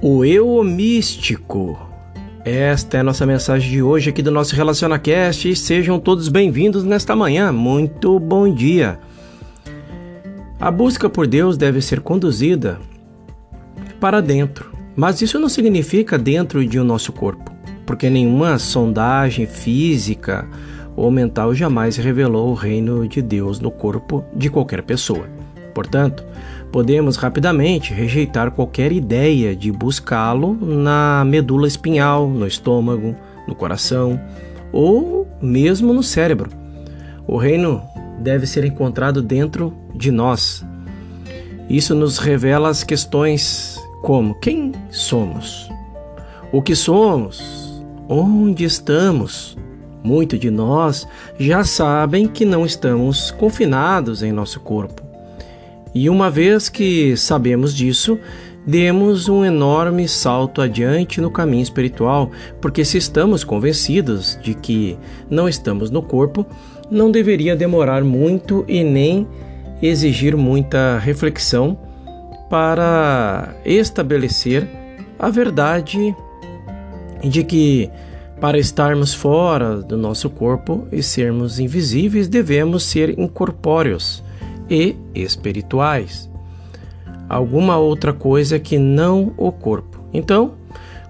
O eu místico. Esta é a nossa mensagem de hoje aqui do nosso RelacionaCast sejam todos bem-vindos nesta manhã. Muito bom dia. A busca por Deus deve ser conduzida para dentro, mas isso não significa dentro de um nosso corpo, porque nenhuma sondagem física ou mental jamais revelou o reino de Deus no corpo de qualquer pessoa. Portanto, podemos rapidamente rejeitar qualquer ideia de buscá-lo na medula espinhal, no estômago, no coração ou mesmo no cérebro. O reino deve ser encontrado dentro de nós. Isso nos revela as questões como quem somos, o que somos, onde estamos. Muitos de nós já sabem que não estamos confinados em nosso corpo e uma vez que sabemos disso, demos um enorme salto adiante no caminho espiritual, porque se estamos convencidos de que não estamos no corpo, não deveria demorar muito e nem exigir muita reflexão para estabelecer a verdade de que para estarmos fora do nosso corpo e sermos invisíveis, devemos ser incorpóreos e espirituais. Alguma outra coisa que não o corpo. Então,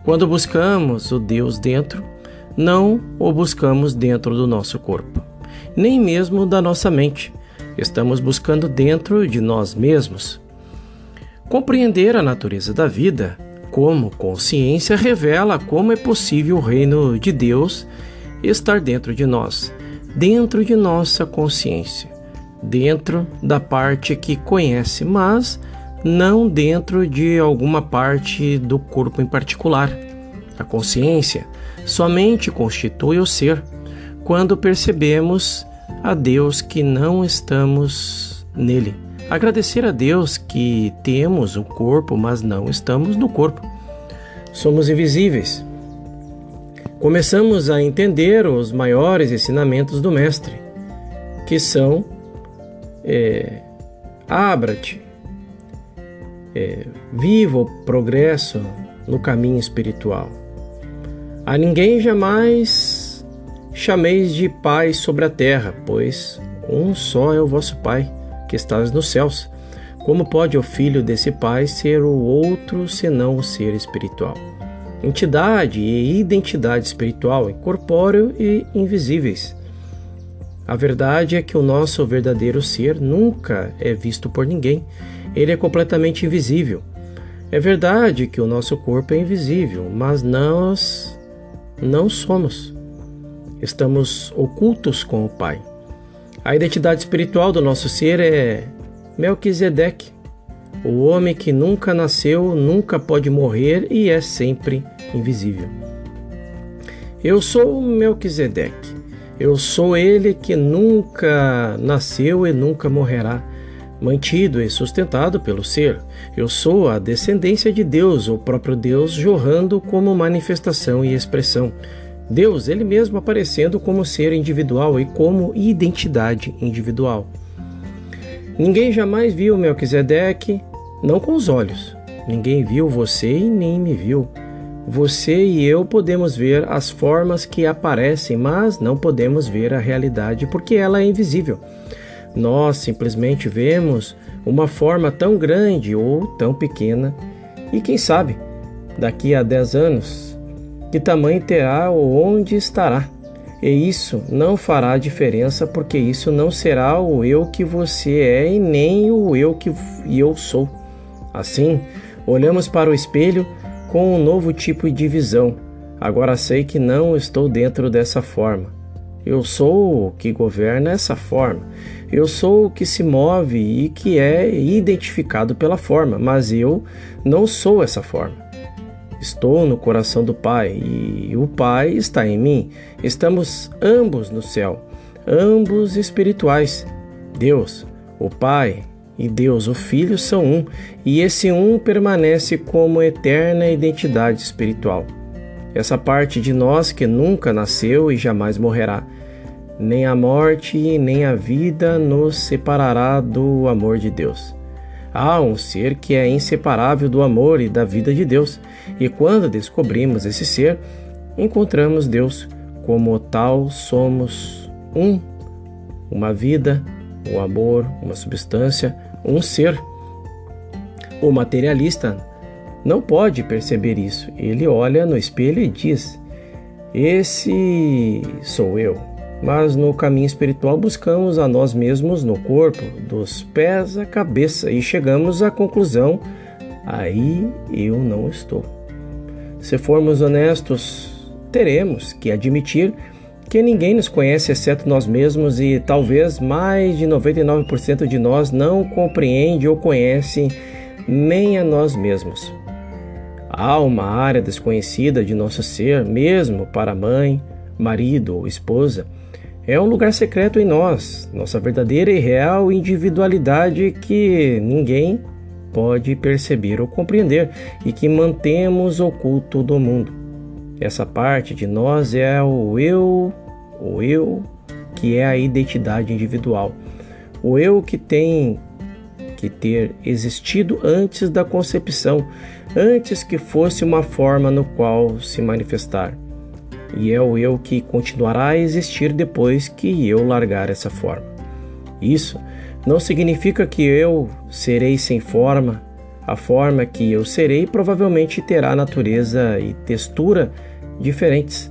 quando buscamos o Deus dentro, não o buscamos dentro do nosso corpo, nem mesmo da nossa mente. Estamos buscando dentro de nós mesmos. Compreender a natureza da vida como consciência revela como é possível o reino de Deus estar dentro de nós, dentro de nossa consciência dentro da parte que conhece, mas não dentro de alguma parte do corpo em particular. A consciência somente constitui o ser quando percebemos a Deus que não estamos nele. Agradecer a Deus que temos um corpo, mas não estamos no corpo. Somos invisíveis. Começamos a entender os maiores ensinamentos do Mestre, que são é, abra-te, é, viva o progresso no caminho espiritual. A ninguém jamais chameis de Pai sobre a terra, pois um só é o vosso Pai, que estás nos céus. Como pode o filho desse Pai ser o outro senão o ser espiritual? Entidade e identidade espiritual, incorpóreo e invisíveis. A verdade é que o nosso verdadeiro ser nunca é visto por ninguém. Ele é completamente invisível. É verdade que o nosso corpo é invisível, mas nós não somos. Estamos ocultos com o Pai. A identidade espiritual do nosso ser é Melquisedeque, o homem que nunca nasceu, nunca pode morrer e é sempre invisível. Eu sou Melquisedeque eu sou ele que nunca nasceu e nunca morrerá, mantido e sustentado pelo ser. Eu sou a descendência de Deus, o próprio Deus jorrando como manifestação e expressão. Deus, ele mesmo aparecendo como ser individual e como identidade individual. Ninguém jamais viu Melquisedeque, não com os olhos. Ninguém viu você e nem me viu. Você e eu podemos ver as formas que aparecem, mas não podemos ver a realidade porque ela é invisível. Nós simplesmente vemos uma forma tão grande ou tão pequena, e quem sabe, daqui a 10 anos, que tamanho terá ou onde estará. E isso não fará diferença porque isso não será o eu que você é e nem o eu que eu sou. Assim, olhamos para o espelho com um novo tipo de visão. Agora sei que não estou dentro dessa forma. Eu sou o que governa essa forma. Eu sou o que se move e que é identificado pela forma, mas eu não sou essa forma. Estou no coração do Pai e o Pai está em mim. Estamos ambos no céu, ambos espirituais. Deus, o Pai, e Deus, o Filho, são um, e esse um permanece como eterna identidade espiritual. Essa parte de nós que nunca nasceu e jamais morrerá. Nem a morte nem a vida nos separará do amor de Deus. Há um ser que é inseparável do amor e da vida de Deus, e quando descobrimos esse ser, encontramos Deus. Como tal, somos um, uma vida, um amor, uma substância, um ser. O materialista não pode perceber isso. Ele olha no espelho e diz: Esse sou eu. Mas no caminho espiritual buscamos a nós mesmos no corpo, dos pés à cabeça, e chegamos à conclusão: aí eu não estou. Se formos honestos, teremos que admitir que ninguém nos conhece exceto nós mesmos e talvez mais de 99% de nós não compreende ou conhece nem a nós mesmos. Há uma área desconhecida de nosso ser, mesmo para mãe, marido ou esposa. É um lugar secreto em nós, nossa verdadeira e real individualidade que ninguém pode perceber ou compreender e que mantemos oculto do mundo. Essa parte de nós é o eu, o eu que é a identidade individual, o eu que tem que ter existido antes da concepção, antes que fosse uma forma no qual se manifestar. E é o eu que continuará a existir depois que eu largar essa forma. Isso não significa que eu serei sem forma. A forma que eu serei provavelmente terá natureza e textura diferentes.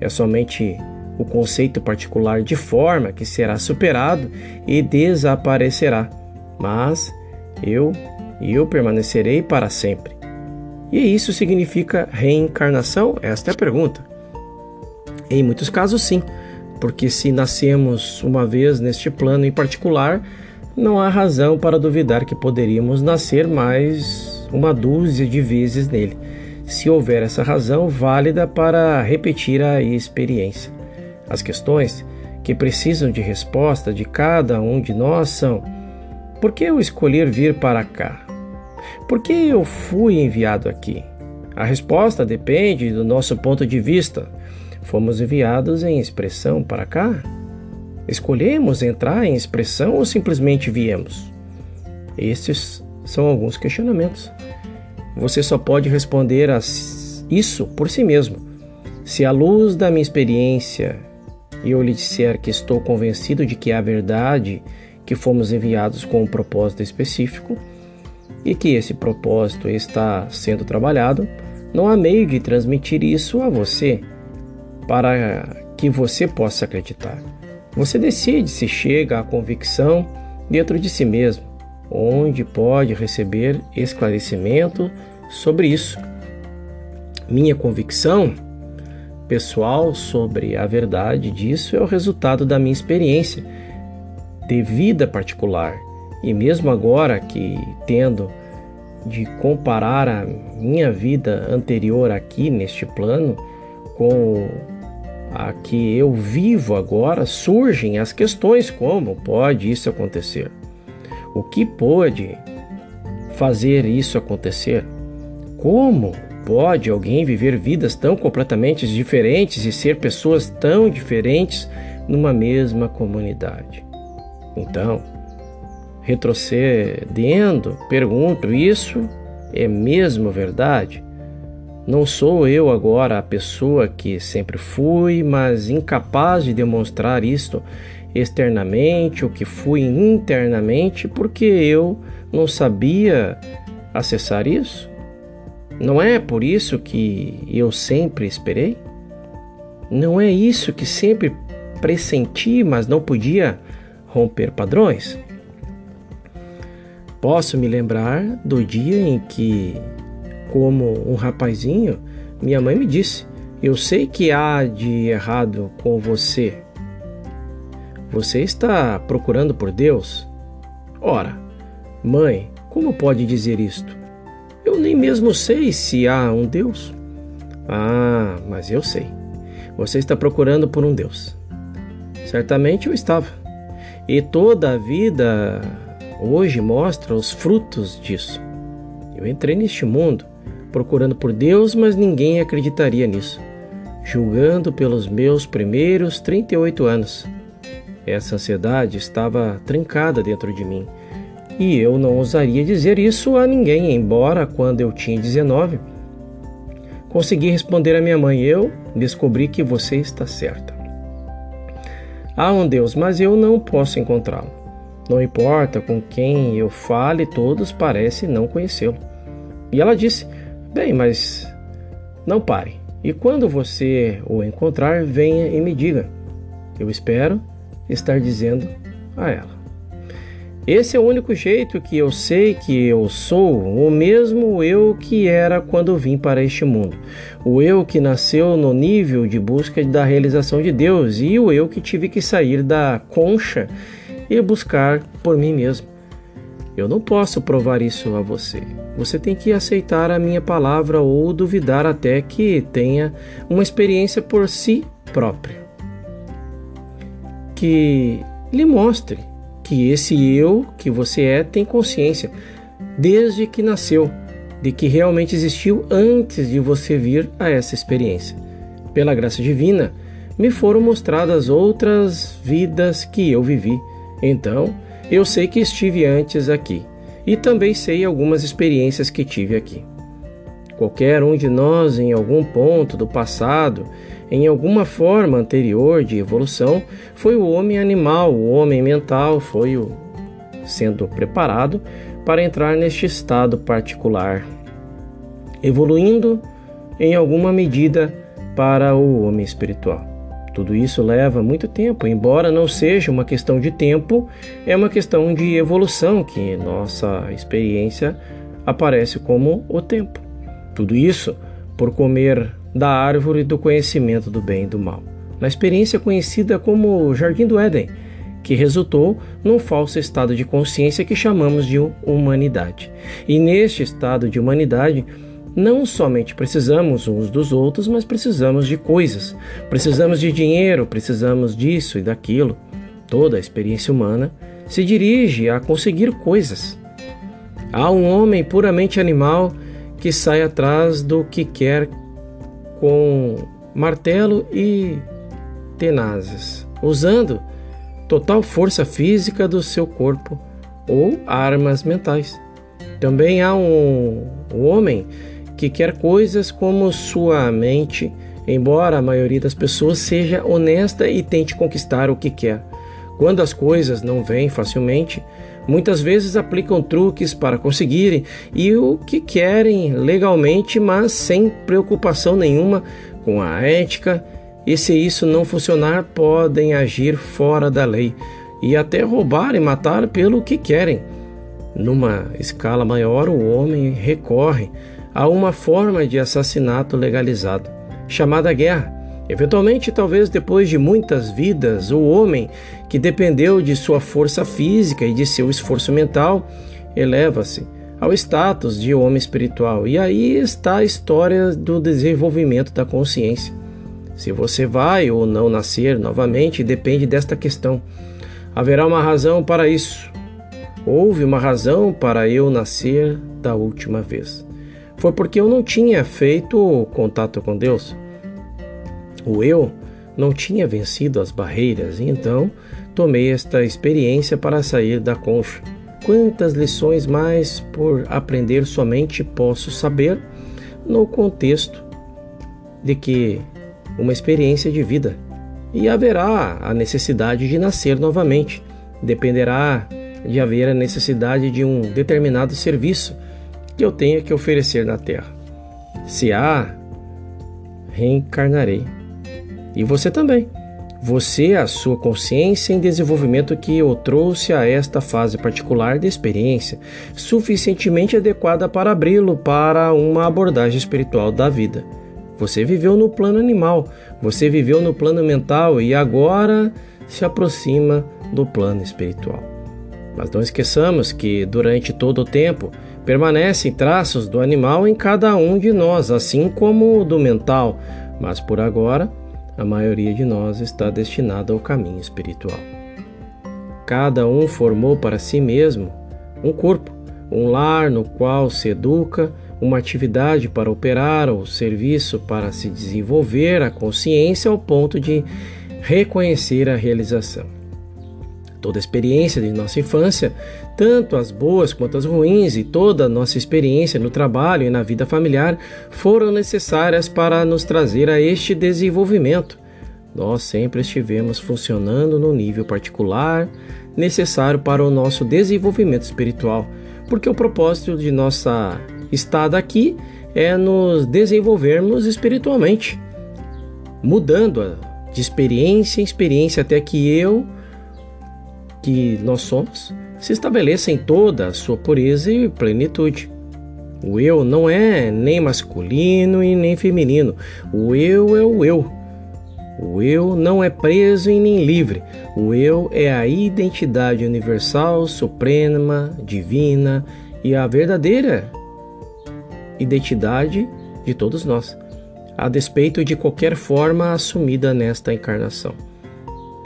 É somente o conceito particular de forma que será superado e desaparecerá mas eu eu permanecerei para sempre. E isso significa reencarnação? Esta é a pergunta. Em muitos casos, sim, porque se nascemos uma vez neste plano em particular, não há razão para duvidar que poderíamos nascer mais uma dúzia de vezes nele, se houver essa razão válida para repetir a experiência. As questões que precisam de resposta de cada um de nós são por que eu escolher vir para cá? Por que eu fui enviado aqui? A resposta depende do nosso ponto de vista. Fomos enviados em expressão para cá? Escolhemos entrar em expressão ou simplesmente viemos? Estes são alguns questionamentos. Você só pode responder a isso por si mesmo. Se à luz da minha experiência eu lhe disser que estou convencido de que a verdade que fomos enviados com um propósito específico e que esse propósito está sendo trabalhado, não há meio de transmitir isso a você para que você possa acreditar. Você decide se chega à convicção dentro de si mesmo, onde pode receber esclarecimento sobre isso. Minha convicção pessoal sobre a verdade disso é o resultado da minha experiência de vida particular. E mesmo agora que tendo de comparar a minha vida anterior aqui neste plano com a que eu vivo agora, surgem as questões: como pode isso acontecer? O que pode fazer isso acontecer? Como pode alguém viver vidas tão completamente diferentes e ser pessoas tão diferentes numa mesma comunidade? Então, retrocedendo, pergunto: isso é mesmo verdade? Não sou eu agora a pessoa que sempre fui, mas incapaz de demonstrar isto externamente, o que fui internamente, porque eu não sabia acessar isso? Não é por isso que eu sempre esperei? Não é isso que sempre pressenti, mas não podia romper padrões? Posso me lembrar do dia em que, como um rapazinho, minha mãe me disse: Eu sei que há de errado com você. Você está procurando por Deus? Ora, mãe, como pode dizer isto? Eu nem mesmo sei se há um Deus. Ah, mas eu sei. Você está procurando por um Deus. Certamente eu estava. E toda a vida hoje mostra os frutos disso. Eu entrei neste mundo procurando por Deus, mas ninguém acreditaria nisso, julgando pelos meus primeiros 38 anos. Essa ansiedade estava trancada dentro de mim, E eu não ousaria dizer isso a ninguém, embora quando eu tinha 19, consegui responder à minha mãe: Eu descobri que você está certa. Há um Deus, mas eu não posso encontrá-lo. Não importa com quem eu fale, todos parecem não conhecê-lo. E ela disse: Bem, mas não pare. E quando você o encontrar, venha e me diga. Eu espero estar dizendo a ela. Esse é o único jeito que eu sei que eu sou o mesmo eu que era quando vim para este mundo. O eu que nasceu no nível de busca da realização de Deus e o eu que tive que sair da concha e buscar por mim mesmo. Eu não posso provar isso a você. Você tem que aceitar a minha palavra ou duvidar até que tenha uma experiência por si própria. Que lhe mostre que esse eu que você é tem consciência desde que nasceu, de que realmente existiu antes de você vir a essa experiência. Pela graça divina, me foram mostradas outras vidas que eu vivi. Então, eu sei que estive antes aqui e também sei algumas experiências que tive aqui. Qualquer um de nós, em algum ponto do passado, em alguma forma anterior de evolução, foi o homem animal, o homem mental, foi o sendo preparado para entrar neste estado particular, evoluindo em alguma medida para o homem espiritual. Tudo isso leva muito tempo, embora não seja uma questão de tempo, é uma questão de evolução que nossa experiência aparece como o tempo. Tudo isso por comer da árvore do conhecimento do bem e do mal, na experiência conhecida como Jardim do Éden, que resultou num falso estado de consciência que chamamos de humanidade. E neste estado de humanidade, não somente precisamos uns dos outros, mas precisamos de coisas. Precisamos de dinheiro, precisamos disso e daquilo. Toda a experiência humana se dirige a conseguir coisas. Há um homem puramente animal que sai atrás do que quer com martelo e tenazes, usando total força física do seu corpo ou armas mentais. Também há um, um homem que quer coisas como sua mente, embora a maioria das pessoas seja honesta e tente conquistar o que quer. Quando as coisas não vêm facilmente, muitas vezes aplicam truques para conseguirem e o que querem legalmente, mas sem preocupação nenhuma com a ética. E se isso não funcionar, podem agir fora da lei e até roubar e matar pelo que querem. Numa escala maior, o homem recorre a uma forma de assassinato legalizado, chamada guerra Eventualmente, talvez depois de muitas vidas, o homem que dependeu de sua força física e de seu esforço mental eleva-se ao status de homem espiritual. E aí está a história do desenvolvimento da consciência. Se você vai ou não nascer novamente depende desta questão. Haverá uma razão para isso. Houve uma razão para eu nascer da última vez. Foi porque eu não tinha feito contato com Deus. O eu não tinha vencido as barreiras e então tomei esta experiência para sair da concha. Quantas lições mais por aprender somente posso saber no contexto de que uma experiência de vida e haverá a necessidade de nascer novamente. Dependerá de haver a necessidade de um determinado serviço que eu tenha que oferecer na Terra. Se há, reencarnarei. E você também. Você, a sua consciência em desenvolvimento que o trouxe a esta fase particular de experiência, suficientemente adequada para abri-lo para uma abordagem espiritual da vida. Você viveu no plano animal, você viveu no plano mental e agora se aproxima do plano espiritual. Mas não esqueçamos que durante todo o tempo permanecem traços do animal em cada um de nós, assim como do mental, mas por agora a maioria de nós está destinada ao caminho espiritual. Cada um formou para si mesmo um corpo, um lar no qual se educa, uma atividade para operar ou serviço para se desenvolver a consciência ao ponto de reconhecer a realização. Toda a experiência de nossa infância, tanto as boas quanto as ruins, e toda a nossa experiência no trabalho e na vida familiar foram necessárias para nos trazer a este desenvolvimento. Nós sempre estivemos funcionando no nível particular necessário para o nosso desenvolvimento espiritual, porque o propósito de nossa estada aqui é nos desenvolvermos espiritualmente, mudando de experiência em experiência até que eu que nós somos se estabeleça em toda a sua pureza e plenitude. O eu não é nem masculino e nem feminino. O eu é o eu. O eu não é preso e nem livre. O eu é a identidade universal, suprema, divina e a verdadeira identidade de todos nós, a despeito de qualquer forma assumida nesta encarnação.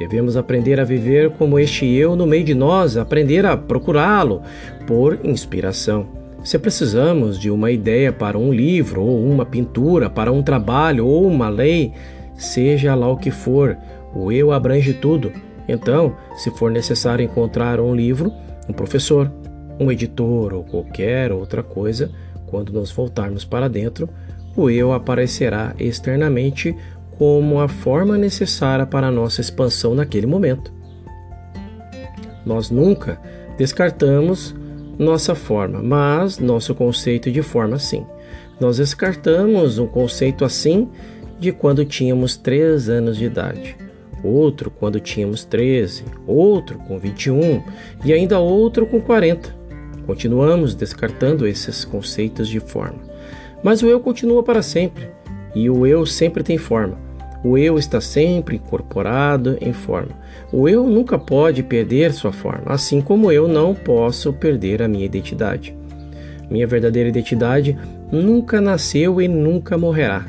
Devemos aprender a viver como este eu no meio de nós, aprender a procurá-lo por inspiração. Se precisamos de uma ideia para um livro, ou uma pintura, para um trabalho, ou uma lei, seja lá o que for, o eu abrange tudo. Então, se for necessário encontrar um livro, um professor, um editor ou qualquer outra coisa, quando nos voltarmos para dentro, o eu aparecerá externamente como a forma necessária para a nossa expansão naquele momento. Nós nunca descartamos nossa forma, mas nosso conceito de forma sim. Nós descartamos um conceito assim de quando tínhamos 3 anos de idade, outro quando tínhamos 13, outro com 21 e ainda outro com 40. Continuamos descartando esses conceitos de forma. Mas o eu continua para sempre, e o eu sempre tem forma. O eu está sempre incorporado em forma. O eu nunca pode perder sua forma, assim como eu não posso perder a minha identidade. Minha verdadeira identidade nunca nasceu e nunca morrerá.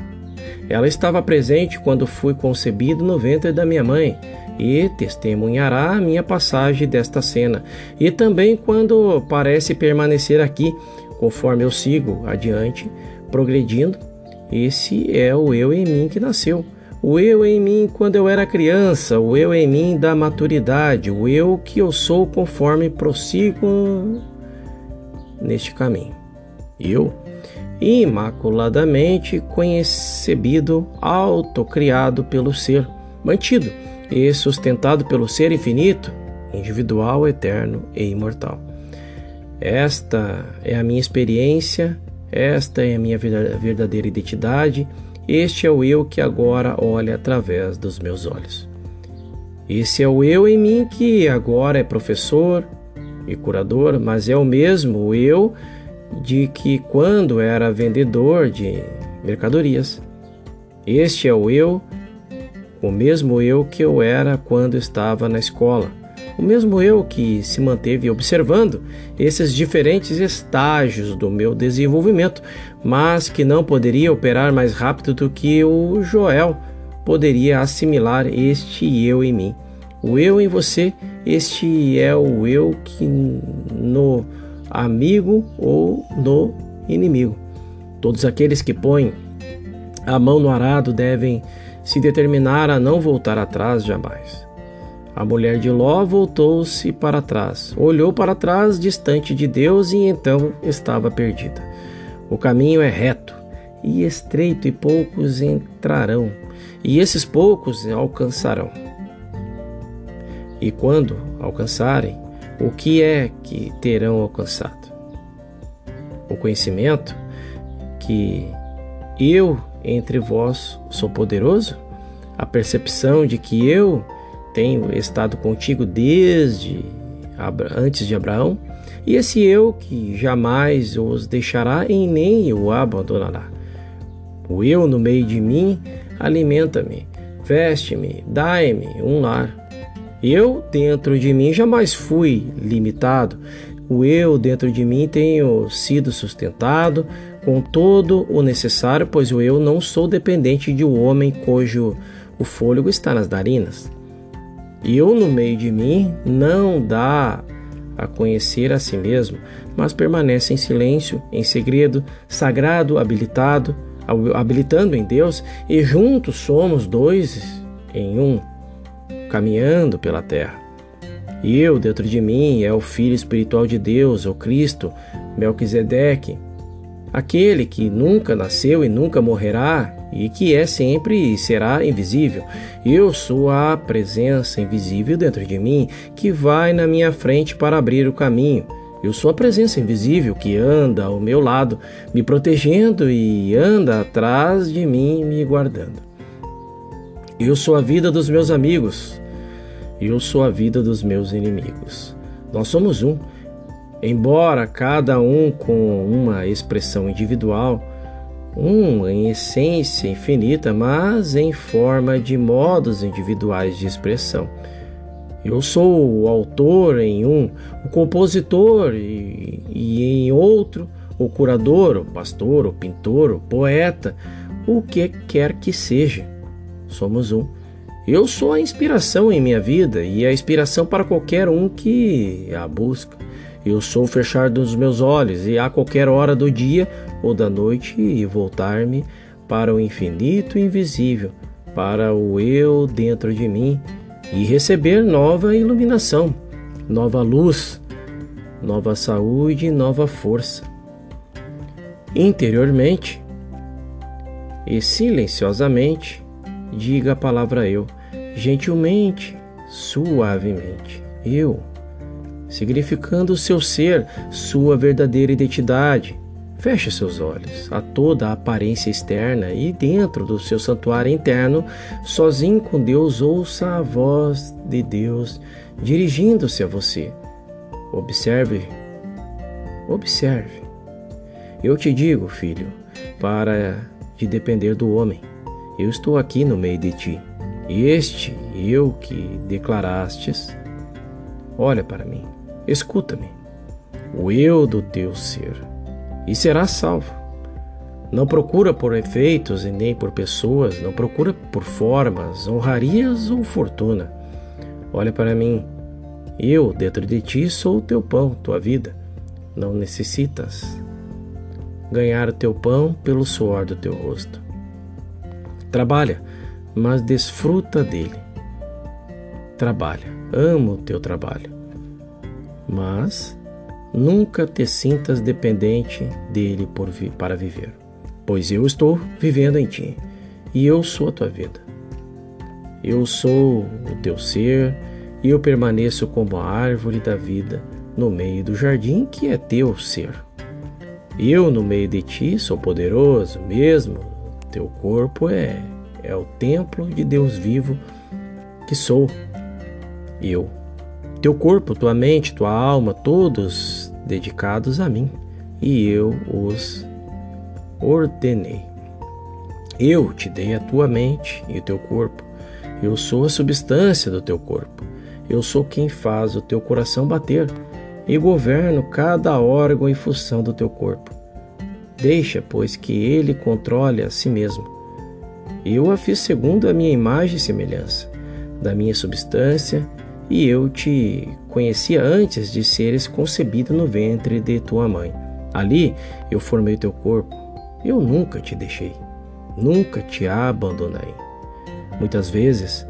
Ela estava presente quando fui concebido no ventre da minha mãe e testemunhará a minha passagem desta cena, e também quando parece permanecer aqui, conforme eu sigo adiante, progredindo. Esse é o eu em mim que nasceu o eu em mim quando eu era criança, o eu em mim da maturidade, o eu que eu sou conforme prossigo neste caminho. Eu, imaculadamente concebido, autocriado pelo ser, mantido e sustentado pelo ser infinito, individual, eterno e imortal. Esta é a minha experiência, esta é a minha verdadeira identidade este é o eu que agora olha através dos meus olhos. Esse é o eu em mim que agora é professor e curador, mas é o mesmo eu de que quando era vendedor de mercadorias. Este é o eu, o mesmo eu que eu era quando estava na escola o mesmo eu que se manteve observando esses diferentes estágios do meu desenvolvimento, mas que não poderia operar mais rápido do que o Joel poderia assimilar este eu em mim. O eu em você, este é o eu que no amigo ou no inimigo. Todos aqueles que põem a mão no arado devem se determinar a não voltar atrás jamais. A mulher de Ló voltou-se para trás, olhou para trás, distante de Deus, e então estava perdida. O caminho é reto e estreito, e poucos entrarão, e esses poucos alcançarão. E quando alcançarem, o que é que terão alcançado? O conhecimento que eu entre vós sou poderoso? A percepção de que eu tenho estado contigo desde antes de Abraão, e esse eu que jamais os deixará e nem o abandonará. O eu no meio de mim alimenta-me, veste-me, dai-me um lar. Eu dentro de mim jamais fui limitado. O eu dentro de mim tenho sido sustentado com todo o necessário, pois o eu não sou dependente de um homem cujo o fôlego está nas narinas. Eu no meio de mim não dá a conhecer a si mesmo, mas permanece em silêncio, em segredo, sagrado, habilitado, habilitando em Deus, e juntos somos dois em um, caminhando pela terra. E eu, dentro de mim, é o Filho espiritual de Deus, o Cristo, Melquisedeque, aquele que nunca nasceu e nunca morrerá, e que é sempre e será invisível. Eu sou a presença invisível dentro de mim que vai na minha frente para abrir o caminho. Eu sou a presença invisível que anda ao meu lado, me protegendo e anda atrás de mim, me guardando. Eu sou a vida dos meus amigos. Eu sou a vida dos meus inimigos. Nós somos um. Embora cada um com uma expressão individual, um em essência infinita, mas em forma de modos individuais de expressão. Eu sou o autor em um, o compositor e, e em outro, o curador, o pastor, o pintor, o poeta, o que quer que seja. Somos um. Eu sou a inspiração em minha vida e a inspiração para qualquer um que a busca. Eu sou o fechar dos meus olhos e a qualquer hora do dia ou da noite e voltar-me para o infinito invisível, para o eu dentro de mim e receber nova iluminação, nova luz, nova saúde nova força. Interiormente e silenciosamente, diga a palavra eu, gentilmente, suavemente, eu, significando o seu ser, sua verdadeira identidade, Feche seus olhos a toda a aparência externa e dentro do seu santuário interno, sozinho com Deus, ouça a voz de Deus dirigindo-se a você. Observe, observe. Eu te digo, filho, para de depender do homem. Eu estou aqui no meio de ti. Este eu que declarastes, olha para mim, escuta-me, o eu do teu ser e será salvo. Não procura por efeitos e nem por pessoas, não procura por formas, honrarias ou fortuna. Olha para mim. Eu, dentro de ti, sou o teu pão, tua vida. Não necessitas ganhar o teu pão pelo suor do teu rosto. Trabalha, mas desfruta dele. Trabalha, ama o teu trabalho. Mas Nunca te sintas dependente dele vi para viver, pois eu estou vivendo em ti e eu sou a tua vida. Eu sou o teu ser e eu permaneço como a árvore da vida no meio do jardim que é teu ser. Eu, no meio de ti, sou poderoso mesmo. Teu corpo é, é o templo de Deus vivo que sou eu. Teu corpo, tua mente, tua alma, todos dedicados a mim, e eu os ordenei. Eu te dei a tua mente e o teu corpo. Eu sou a substância do teu corpo. Eu sou quem faz o teu coração bater e governo cada órgão e função do teu corpo. Deixa, pois, que ele controle a si mesmo. Eu a fiz segundo a minha imagem e semelhança, da minha substância e eu te conhecia antes de seres concebido no ventre de tua mãe. Ali eu formei teu corpo. Eu nunca te deixei, nunca te abandonei. Muitas vezes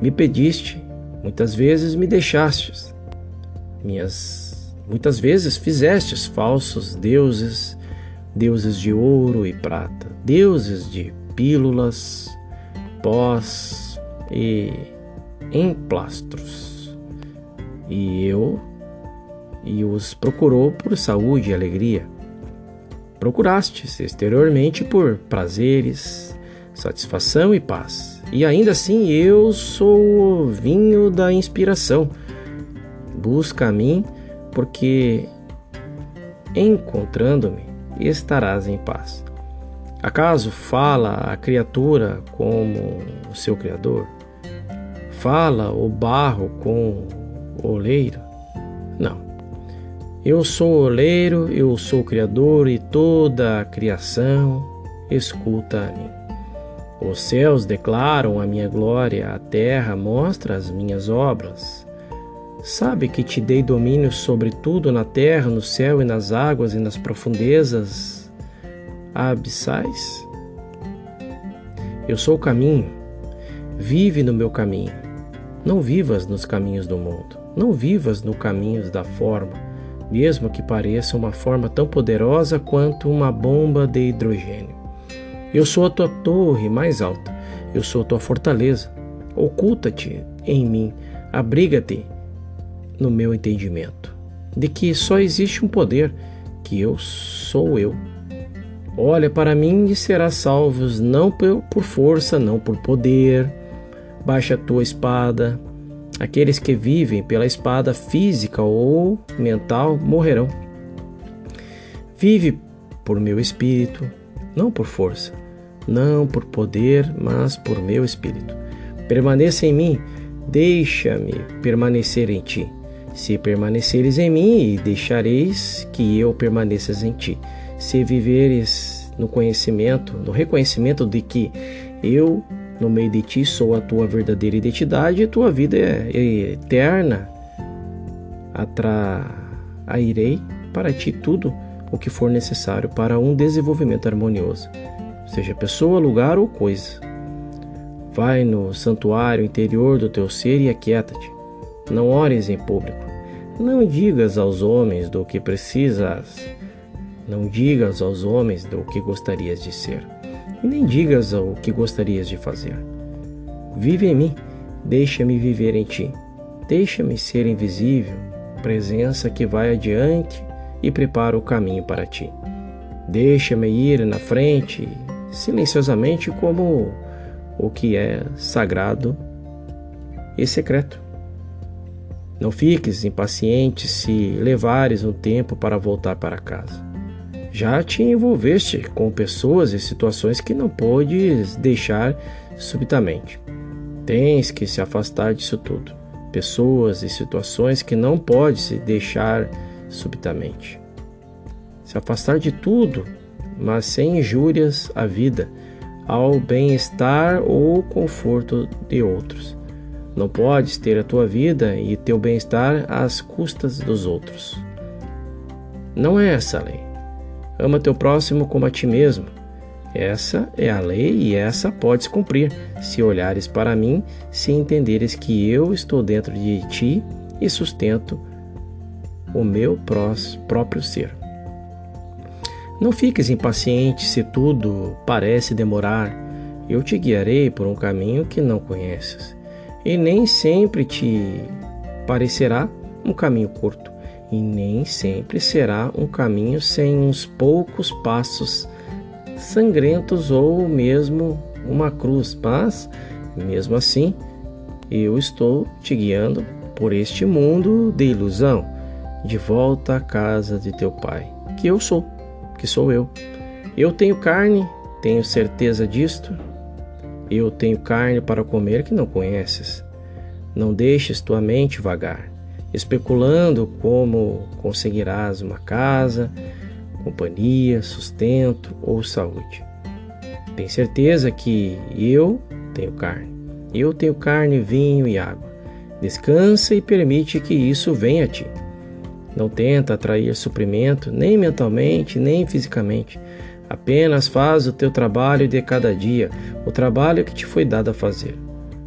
me pediste, muitas vezes me deixastes. Minhas muitas vezes fizestes falsos deuses, deuses de ouro e prata, deuses de pílulas, pós e emplastros. E eu e os procurou por saúde e alegria. Procurastes exteriormente por prazeres, satisfação e paz. E ainda assim eu sou o vinho da inspiração. Busca a mim, porque encontrando-me estarás em paz. Acaso fala a criatura como o seu Criador? Fala o barro com o oleiro? Não. Eu sou o oleiro, eu sou o Criador e toda a criação escuta a mim. Os céus declaram a minha glória, a terra mostra as minhas obras. Sabe que te dei domínio sobre tudo na terra, no céu e nas águas e nas profundezas abissais? Eu sou o caminho, vive no meu caminho. Não vivas nos caminhos do mundo, Não vivas no caminho da forma, mesmo que pareça uma forma tão poderosa quanto uma bomba de hidrogênio. Eu sou a tua torre mais alta, eu sou a tua fortaleza. Oculta-te em mim, abriga-te no meu entendimento, de que só existe um poder, que eu sou eu. Olha para mim e serás salvos, não por força, não por poder. Baixa a tua espada. Aqueles que vivem pela espada física ou mental morrerão. Vive por meu espírito, não por força, não por poder, mas por meu espírito. Permaneça em mim, deixa-me permanecer em ti. Se permaneceres em mim, deixareis que eu permaneças em ti se viveres no conhecimento, no reconhecimento de que eu, no meio de ti, sou a tua verdadeira identidade, tua vida é, é eterna, atrairei para ti tudo o que for necessário para um desenvolvimento harmonioso, seja pessoa, lugar ou coisa. Vai no santuário interior do teu ser e aquieta-te. Não ores em público. Não digas aos homens do que precisas não digas aos homens do que gostarias de ser, e nem digas o que gostarias de fazer. Vive em mim, deixa-me viver em ti, deixa-me ser invisível, presença que vai adiante e prepara o caminho para ti. Deixa-me ir na frente, silenciosamente, como o que é sagrado e secreto. Não fiques impaciente se levares um tempo para voltar para casa já te envolveste com pessoas e situações que não podes deixar subitamente. Tens que se afastar disso tudo. Pessoas e situações que não podes deixar subitamente. Se afastar de tudo, mas sem injúrias à vida, ao bem-estar ou conforto de outros. Não podes ter a tua vida e teu bem-estar às custas dos outros. Não é essa a lei. Ama teu próximo como a ti mesmo. Essa é a lei e essa podes cumprir, se olhares para mim, se entenderes que eu estou dentro de ti e sustento o meu próprio ser. Não fiques impaciente se tudo parece demorar. Eu te guiarei por um caminho que não conheces, e nem sempre te parecerá um caminho curto e nem sempre será um caminho sem uns poucos passos sangrentos ou mesmo uma cruz, mas mesmo assim eu estou te guiando por este mundo de ilusão, de volta à casa de teu pai, que eu sou, que sou eu. Eu tenho carne, tenho certeza disto. Eu tenho carne para comer que não conheces. Não deixes tua mente vagar especulando como conseguirás uma casa, companhia, sustento ou saúde. Tem certeza que eu tenho carne. Eu tenho carne, vinho e água. Descansa e permite que isso venha a ti. Não tenta atrair suprimento, nem mentalmente, nem fisicamente. Apenas faz o teu trabalho de cada dia, o trabalho que te foi dado a fazer.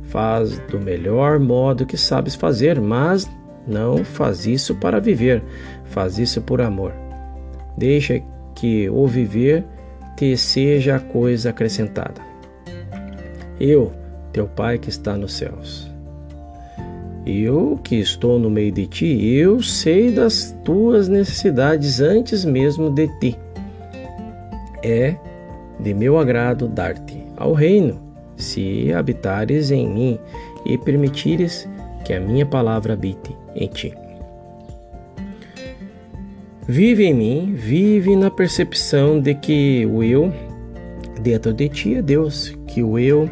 Faz do melhor modo que sabes fazer, mas não faz isso para viver, faz isso por amor. Deixa que o viver te seja a coisa acrescentada. Eu, teu Pai que está nos céus. Eu que estou no meio de ti, eu sei das tuas necessidades antes mesmo de ti. É de meu agrado dar-te ao reino, se habitares em mim e permitires que a minha palavra habite em ti. Vive em mim, vive na percepção de que o eu dentro de ti é Deus, que o eu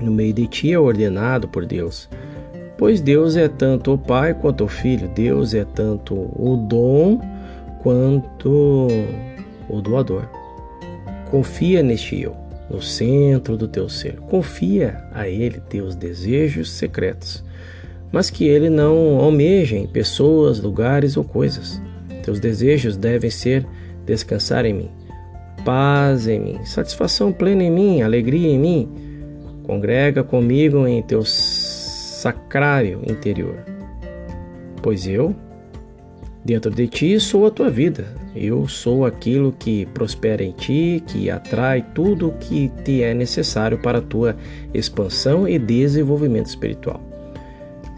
no meio de ti é ordenado por Deus. Pois Deus é tanto o Pai quanto o Filho, Deus é tanto o dom quanto o doador. Confia neste eu, no centro do teu ser. Confia a Ele teus desejos secretos mas que ele não almeje em pessoas, lugares ou coisas. Teus desejos devem ser descansar em mim, paz em mim, satisfação plena em mim, alegria em mim. Congrega comigo em teu sacrário interior. Pois eu, dentro de ti, sou a tua vida. Eu sou aquilo que prospera em ti, que atrai tudo o que te é necessário para a tua expansão e desenvolvimento espiritual.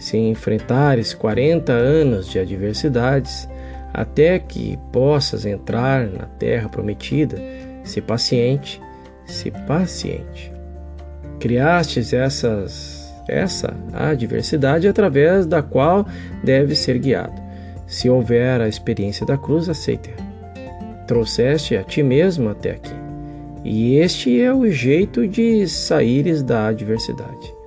Se enfrentares 40 anos de adversidades, até que possas entrar na terra prometida, se paciente, se paciente. Criastes essas, essa adversidade através da qual deve ser guiado. Se houver a experiência da cruz, aceite-a trouxeste a ti mesmo até aqui. E este é o jeito de saíres da adversidade.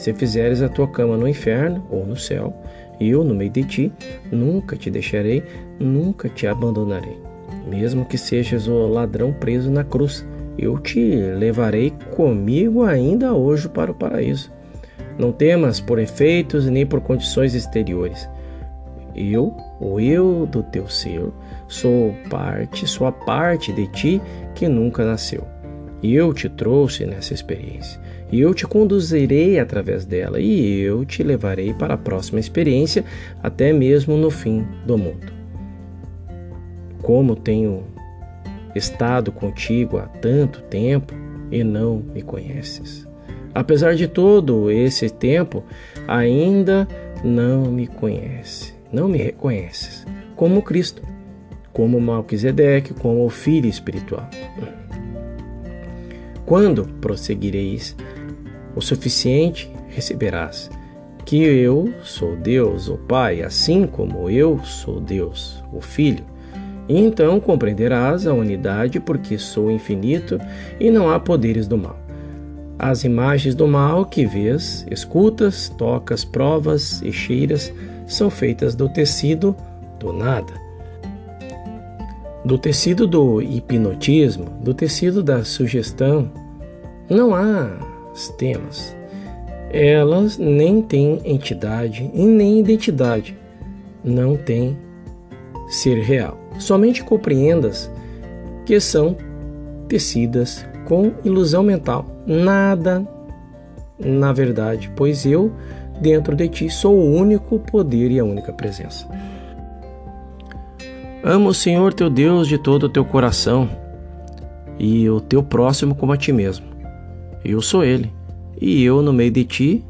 Se fizeres a tua cama no inferno ou no céu, eu, no meio de ti, nunca te deixarei, nunca te abandonarei. Mesmo que sejas o ladrão preso na cruz, eu te levarei comigo ainda hoje para o paraíso. Não temas por efeitos nem por condições exteriores. Eu, o eu do teu ser, sou parte, sou a parte de ti que nunca nasceu. Eu te trouxe nessa experiência. E eu te conduzirei através dela. E eu te levarei para a próxima experiência, até mesmo no fim do mundo. Como tenho estado contigo há tanto tempo e não me conheces. Apesar de todo esse tempo, ainda não me conhece, não me reconheces como Cristo como Malquisedeque, como o filho espiritual. Quando prosseguireis o suficiente, receberás que eu sou Deus, o Pai, assim como eu sou Deus, o Filho. E então compreenderás a unidade, porque sou infinito e não há poderes do mal. As imagens do mal que vês, escutas, tocas, provas e cheiras são feitas do tecido do nada do tecido do hipnotismo, do tecido da sugestão, não há temas. Elas nem têm entidade e nem identidade. Não têm ser real. Somente compreendas que são tecidas com ilusão mental. Nada na verdade, pois eu, dentro de ti, sou o único poder e a única presença. Ama o Senhor teu Deus de todo o teu coração e o teu próximo como a ti mesmo. Eu sou Ele, e eu no meio de ti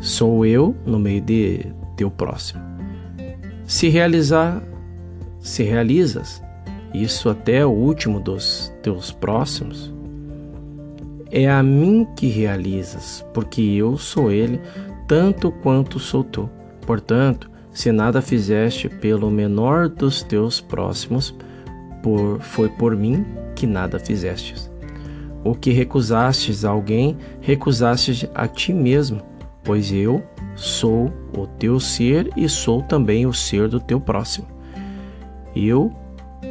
sou eu no meio de teu próximo. Se realizar, se realizas isso até o último dos teus próximos, é a mim que realizas, porque eu sou Ele tanto quanto sou tu. Portanto, se nada fizeste pelo menor dos teus próximos, por, foi por mim que nada fizestes. O que recusastes a alguém, recusastes a ti mesmo, pois eu sou o teu ser e sou também o ser do teu próximo. Eu,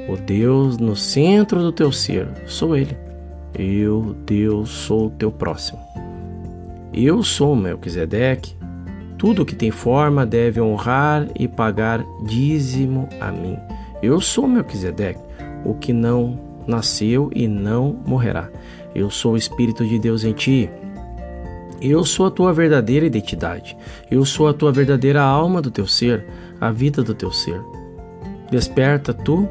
o Deus no centro do teu ser, sou Ele. Eu, Deus, sou o teu próximo. Eu sou Melquisedeque, tudo que tem forma deve honrar e pagar dízimo a mim. Eu sou Melquisedeque, o que não nasceu e não morrerá. Eu sou o Espírito de Deus em ti. Eu sou a tua verdadeira identidade. Eu sou a tua verdadeira alma do teu ser, a vida do teu ser. Desperta tu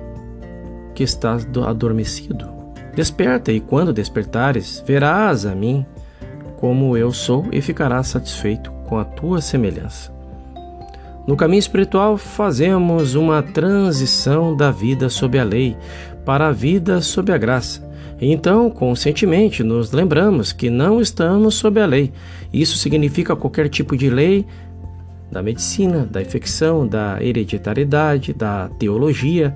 que estás adormecido. Desperta e quando despertares, verás a mim como eu sou e ficarás satisfeito com a tua semelhança. No caminho espiritual, fazemos uma transição da vida sob a lei para a vida sob a graça. Então, conscientemente, nos lembramos que não estamos sob a lei. Isso significa qualquer tipo de lei da medicina, da infecção, da hereditariedade, da teologia,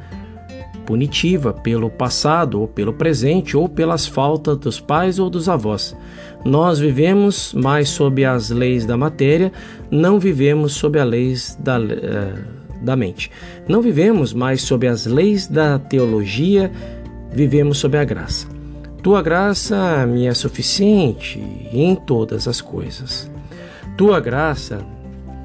punitiva pelo passado ou pelo presente ou pelas faltas dos pais ou dos avós. Nós vivemos mais sob as leis da matéria, não vivemos sob as leis da, uh, da mente. Não vivemos mais sob as leis da teologia, vivemos sob a graça. Tua graça me é suficiente em todas as coisas. Tua graça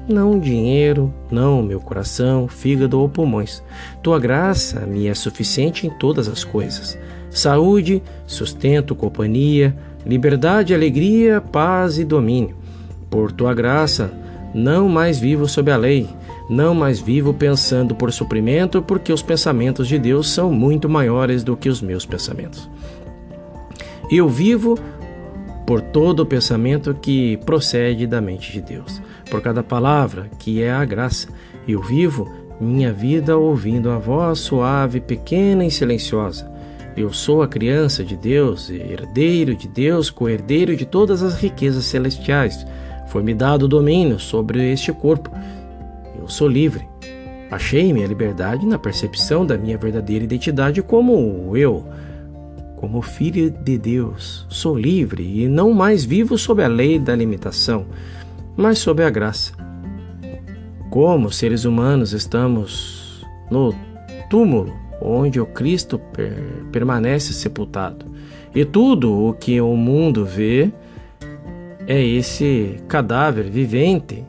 não dinheiro, não meu coração, fígado ou pulmões. Tua graça me é suficiente em todas as coisas. Saúde, sustento, companhia, liberdade, alegria, paz e domínio. Por tua graça, não mais vivo sob a lei, Não mais vivo pensando por suprimento, porque os pensamentos de Deus são muito maiores do que os meus pensamentos. Eu vivo por todo o pensamento que procede da mente de Deus, por cada palavra que é a graça. Eu vivo minha vida ouvindo a voz suave, pequena e silenciosa. Eu sou a criança de Deus, herdeiro de Deus, co-herdeiro de todas as riquezas celestiais. Foi-me dado domínio sobre este corpo. Eu sou livre. Achei minha liberdade na percepção da minha verdadeira identidade como eu, como filho de Deus. Sou livre e não mais vivo sob a lei da limitação, mas sob a graça. Como seres humanos estamos no túmulo onde o Cristo per permanece sepultado. E tudo o que o mundo vê é esse cadáver vivente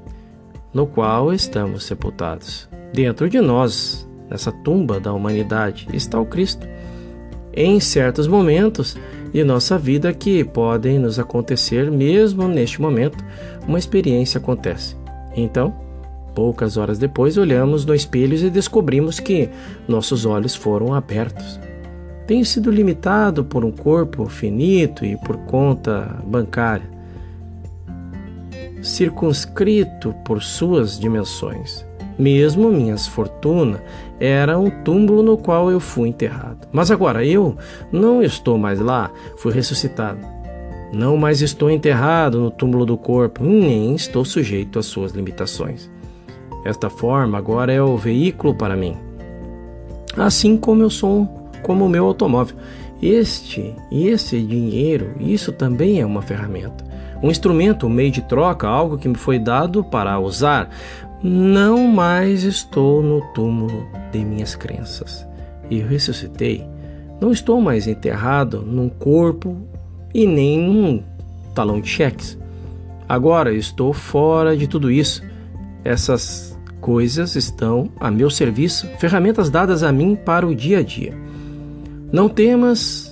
no qual estamos sepultados. Dentro de nós, nessa tumba da humanidade, está o Cristo. Em certos momentos de nossa vida que podem nos acontecer mesmo neste momento, uma experiência acontece. Então, poucas horas depois, olhamos no espelho e descobrimos que nossos olhos foram abertos. Tenho sido limitado por um corpo finito e por conta bancária, circunscrito por suas dimensões. Mesmo minhas fortunas era um túmulo no qual eu fui enterrado. Mas agora eu não estou mais lá, fui ressuscitado. Não mais estou enterrado no túmulo do corpo, nem estou sujeito às suas limitações. Esta forma agora é o veículo para mim. Assim como eu sou como o meu automóvel. Este e esse dinheiro, isso também é uma ferramenta. Um instrumento, um meio de troca, algo que me foi dado para usar. Não mais estou no túmulo de minhas crenças. E ressuscitei. Não estou mais enterrado num corpo e nem num talão de cheques. Agora estou fora de tudo isso. Essas coisas estão a meu serviço, ferramentas dadas a mim para o dia a dia. Não temas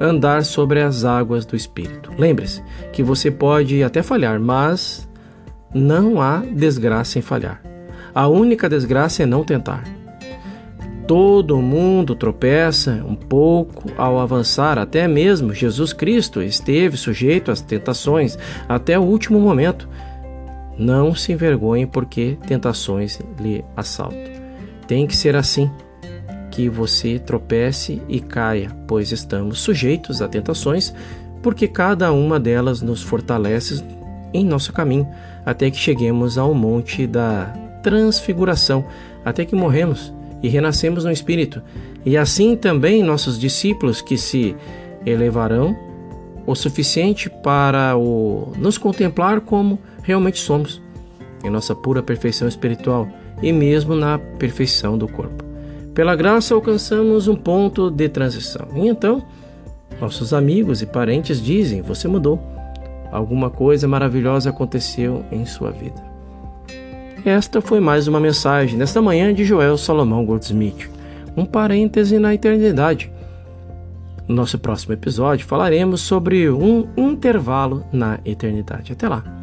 andar sobre as águas do Espírito. Lembre-se que você pode até falhar, mas não há desgraça em falhar. A única desgraça é não tentar. Todo mundo tropeça um pouco ao avançar, até mesmo Jesus Cristo esteve sujeito às tentações até o último momento. Não se envergonhe porque tentações lhe assaltam. Tem que ser assim, que você tropece e caia, pois estamos sujeitos a tentações, porque cada uma delas nos fortalece em nosso caminho, até que cheguemos ao monte da transfiguração, até que morremos e renascemos no Espírito. E assim também nossos discípulos que se elevarão o suficiente para o, nos contemplar como realmente somos, em nossa pura perfeição espiritual e mesmo na perfeição do corpo. Pela graça alcançamos um ponto de transição. E então, nossos amigos e parentes dizem: Você mudou alguma coisa maravilhosa aconteceu em sua vida. Esta foi mais uma mensagem nesta manhã de Joel Salomão Goldsmith, um parêntese na eternidade. No nosso próximo episódio falaremos sobre um intervalo na eternidade. Até lá!